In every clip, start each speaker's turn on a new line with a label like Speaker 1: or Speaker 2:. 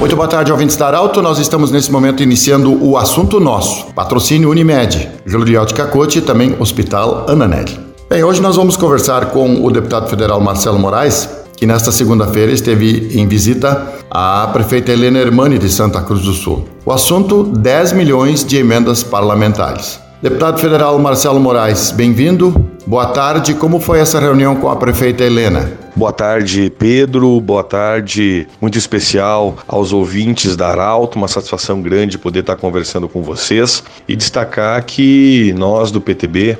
Speaker 1: Muito boa tarde, ouvintes da Arauto. Nós estamos nesse momento iniciando o assunto nosso. Patrocínio Unimed, Gelo de Cacote e também Hospital Ananelli. Bem, hoje nós vamos conversar com o deputado federal Marcelo Moraes, que nesta segunda-feira esteve em visita à prefeita Helena Hermani de Santa Cruz do Sul. O assunto: 10 milhões de emendas parlamentares. Deputado federal Marcelo Moraes, bem-vindo. Boa tarde. Como foi essa reunião com a prefeita Helena?
Speaker 2: Boa tarde, Pedro. Boa tarde, muito especial aos ouvintes da Arauto. Uma satisfação grande poder estar conversando com vocês e destacar que nós do PTB,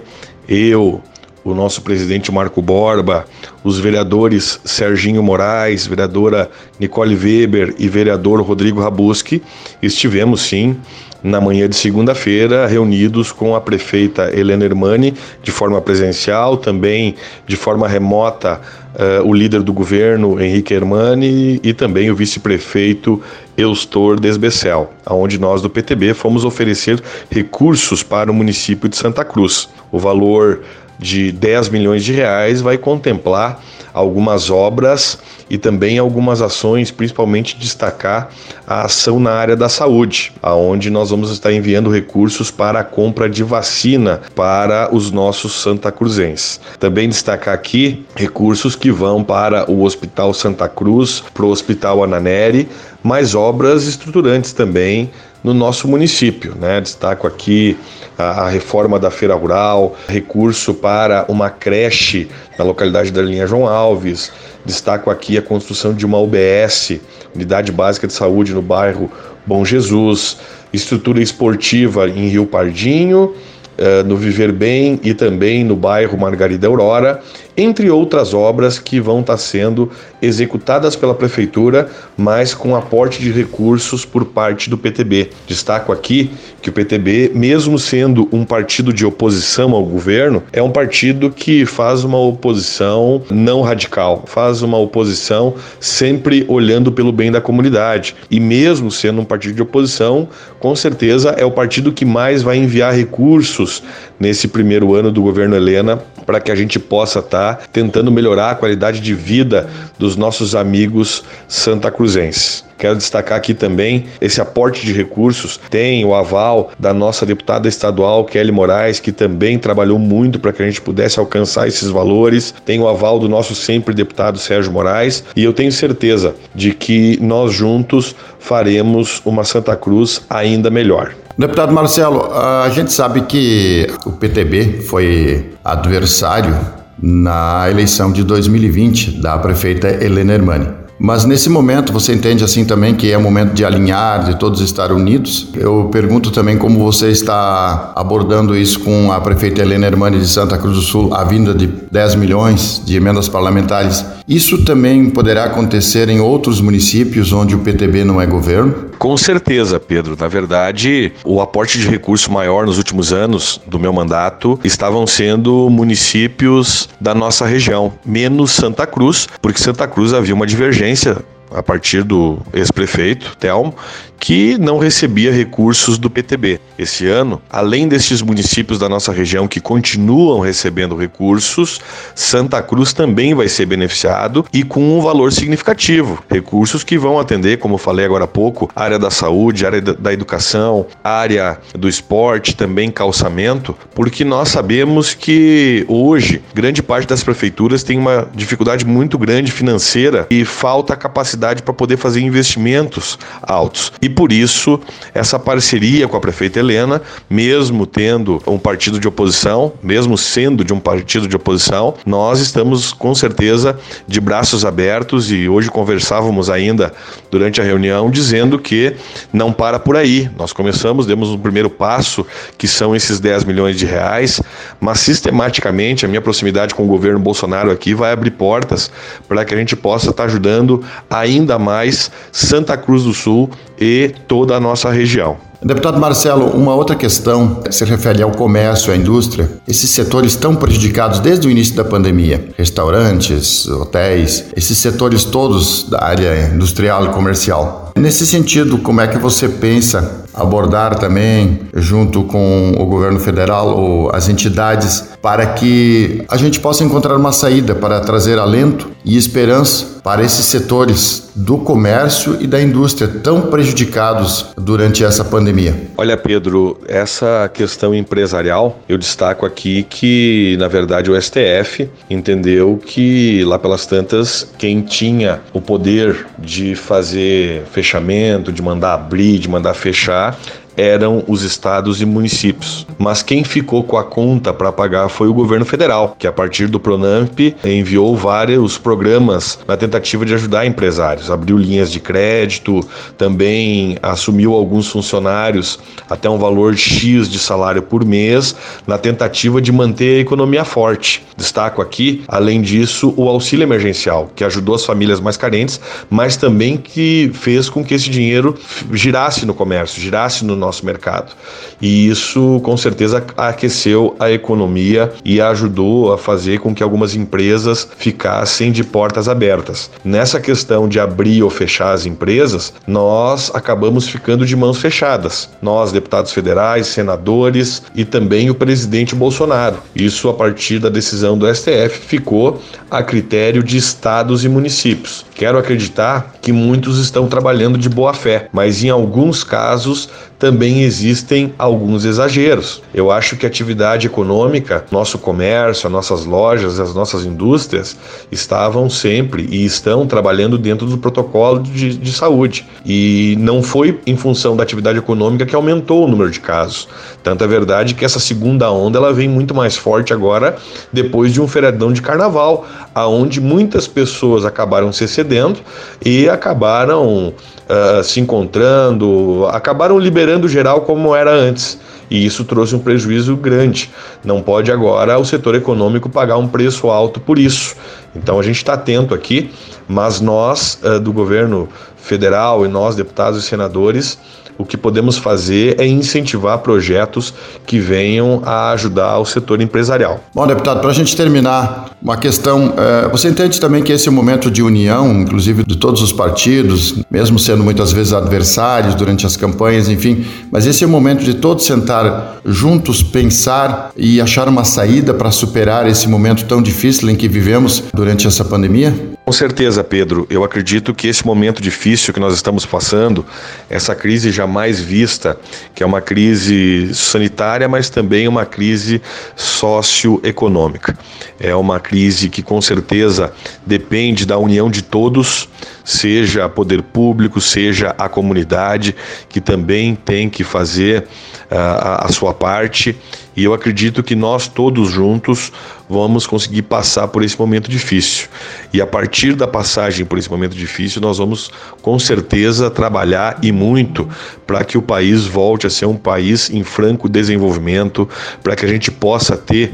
Speaker 2: eu, o nosso presidente Marco Borba, os vereadores Serginho Moraes, vereadora Nicole Weber e vereador Rodrigo Rabuski, estivemos sim na manhã de segunda-feira, reunidos com a prefeita Helena Hermani, de forma presencial, também de forma remota, uh, o líder do governo, Henrique Hermani, e também o vice-prefeito Eustor Desbecel, aonde nós do PTB fomos oferecer recursos para o município de Santa Cruz. O valor de 10 milhões de reais vai contemplar algumas obras e também algumas ações, principalmente destacar a ação na área da saúde, aonde nós vamos estar enviando recursos para a compra de vacina para os nossos Santa Cruzenses. Também destacar aqui recursos que vão para o Hospital Santa Cruz, para o Hospital Ananeri, mais obras estruturantes também no nosso município. Né? Destaco aqui a, a, reforma da feira rural, recurso para uma creche na localidade da linha João Alves. Destaco aqui a construção de uma UBS, Unidade Básica de Saúde, no bairro Bom Jesus, estrutura esportiva em Rio Pardinho eh, no Viver Bem e também no bairro Margarida Aurora, entre outras obras que vão estar sendo executadas pela Prefeitura, mas com aporte de recursos por parte do PTB. Destaco aqui que o PTB, mesmo sendo um partido de oposição ao governo, é um partido que faz uma oposição não radical, faz uma oposição sempre olhando pelo bem da comunidade. E mesmo sendo um partido de oposição, com certeza é o partido que mais vai enviar recursos nesse primeiro ano do governo Helena para que a gente possa estar tá tentando melhorar a qualidade de vida dos nossos amigos santa cruzenses. Quero destacar aqui também esse aporte de recursos. Tem o aval da nossa deputada estadual, Kelly Moraes, que também trabalhou muito para que a gente pudesse alcançar esses valores. Tem o aval do nosso sempre deputado Sérgio Moraes. E eu tenho certeza de que nós juntos faremos uma Santa Cruz ainda melhor.
Speaker 1: Deputado Marcelo, a gente sabe que o PTB foi adversário na eleição de 2020 da prefeita Helena Hermani. Mas nesse momento, você entende assim também que é o momento de alinhar, de todos estar unidos? Eu pergunto também como você está abordando isso com a prefeita Helena Hermani de Santa Cruz do Sul, a vinda de 10 milhões de emendas parlamentares. Isso também poderá acontecer em outros municípios onde o PTB não é governo?
Speaker 2: Com certeza, Pedro. Na verdade, o aporte de recurso maior nos últimos anos do meu mandato estavam sendo municípios da nossa região, menos Santa Cruz, porque Santa Cruz havia uma divergência a partir do ex-prefeito, Telmo, que não recebia recursos do PTB. Esse ano, além destes municípios da nossa região que continuam recebendo recursos, Santa Cruz também vai ser beneficiado e com um valor significativo. Recursos que vão atender, como falei agora há pouco, área da saúde, área da educação, área do esporte, também calçamento, porque nós sabemos que hoje grande parte das prefeituras tem uma dificuldade muito grande financeira e falta capacidade para poder fazer investimentos altos. E por isso, essa parceria com a prefeita Helena, mesmo tendo um partido de oposição, mesmo sendo de um partido de oposição, nós estamos com certeza de braços abertos e hoje conversávamos ainda durante a reunião dizendo que não para por aí. Nós começamos, demos um primeiro passo, que são esses 10 milhões de reais, mas sistematicamente a minha proximidade com o governo Bolsonaro aqui vai abrir portas para que a gente possa estar ajudando ainda mais Santa Cruz do Sul e toda a nossa região.
Speaker 1: Deputado Marcelo, uma outra questão se refere ao comércio, à indústria. Esses setores estão prejudicados desde o início da pandemia. Restaurantes, hotéis, esses setores todos da área industrial e comercial. Nesse sentido, como é que você pensa abordar também, junto com o governo federal ou as entidades, para que a gente possa encontrar uma saída para trazer alento e esperança para esses setores do comércio e da indústria tão prejudicados durante essa pandemia?
Speaker 2: Olha, Pedro, essa questão empresarial, eu destaco aqui que, na verdade, o STF entendeu que lá pelas tantas, quem tinha o poder de fazer fechamento, de mandar abrir, de mandar fechar, eram os estados e municípios. Mas quem ficou com a conta para pagar foi o governo federal, que a partir do Pronamp enviou vários programas na tentativa de ajudar empresários, abriu linhas de crédito, também assumiu alguns funcionários até um valor X de salário por mês, na tentativa de manter a economia forte. Destaco aqui, além disso, o auxílio emergencial, que ajudou as famílias mais carentes, mas também que fez com que esse dinheiro girasse no comércio, girasse no nosso mercado. E isso, com certeza, aqueceu a economia e ajudou a fazer com que algumas empresas ficassem de portas abertas. Nessa questão de abrir ou fechar as empresas, nós acabamos ficando de mãos fechadas. Nós, deputados federais, senadores e também o presidente Bolsonaro. Isso, a partir da decisão do STF, ficou a critério de estados e municípios. Quero acreditar que muitos estão trabalhando de boa fé, mas em alguns casos também existem alguns exageros. Eu acho que a atividade econômica, nosso comércio, as nossas lojas, as nossas indústrias estavam sempre e estão trabalhando dentro do protocolo de, de saúde. E não foi em função da atividade econômica que aumentou o número de casos. Tanto é verdade que essa segunda onda ela vem muito mais forte agora depois de um feriadão de carnaval, aonde muitas pessoas acabaram se excedendo e acabaram uh, se encontrando, acabaram liberando geral como era antes. E isso trouxe um prejuízo grande. Não pode agora o setor econômico pagar um preço alto por isso. Então a gente está atento aqui, mas nós uh, do governo federal e nós, deputados e senadores, o que podemos fazer é incentivar projetos que venham a ajudar o setor empresarial.
Speaker 1: Bom, deputado, para a gente terminar, uma questão: é, você entende também que esse é um momento de união, inclusive de todos os partidos, mesmo sendo muitas vezes adversários durante as campanhas, enfim, mas esse é o momento de todos sentar juntos, pensar e achar uma saída para superar esse momento tão difícil em que vivemos durante essa pandemia?
Speaker 2: Com certeza, Pedro. Eu acredito que esse momento difícil que nós estamos passando, essa crise jamais vista, que é uma crise sanitária, mas também uma crise socioeconômica. É uma crise que com certeza depende da união de todos, seja poder público, seja a comunidade, que também tem que fazer uh, a sua parte. E eu acredito que nós todos juntos vamos conseguir passar por esse momento difícil. E a partir da passagem por esse momento difícil, nós vamos com certeza trabalhar e muito para que o país volte a ser um país em franco desenvolvimento, para que a gente possa ter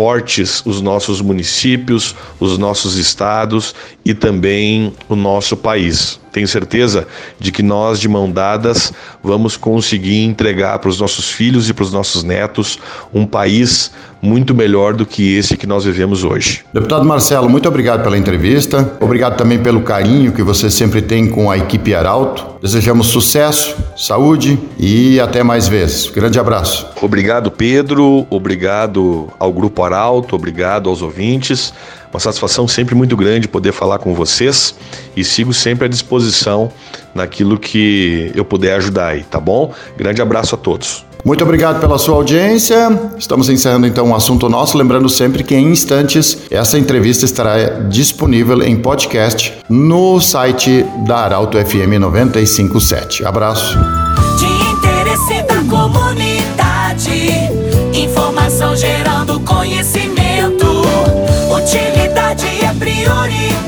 Speaker 2: fortes os nossos municípios, os nossos estados e também o nosso país. Tenho certeza de que nós, de mão dadas, vamos conseguir entregar para os nossos filhos e para os nossos netos um país muito melhor do que esse que nós vivemos hoje.
Speaker 1: Deputado Marcelo, muito obrigado pela entrevista. Obrigado também pelo carinho que você sempre tem com a equipe Arauto. Desejamos sucesso, saúde e até mais vezes. Grande abraço.
Speaker 2: Obrigado, Pedro. Obrigado ao Grupo Arauto. Obrigado aos ouvintes. Uma satisfação sempre muito grande poder falar com vocês e sigo sempre à disposição naquilo que eu puder ajudar aí, tá bom? Grande abraço a todos.
Speaker 1: Muito obrigado pela sua audiência. Estamos encerrando então um assunto nosso, lembrando sempre que em instantes essa entrevista estará disponível em podcast no site da Arauto FM 957. Abraço.
Speaker 3: De interesse da comunidade, informação gerando conhecimento, utilidade é prioridade.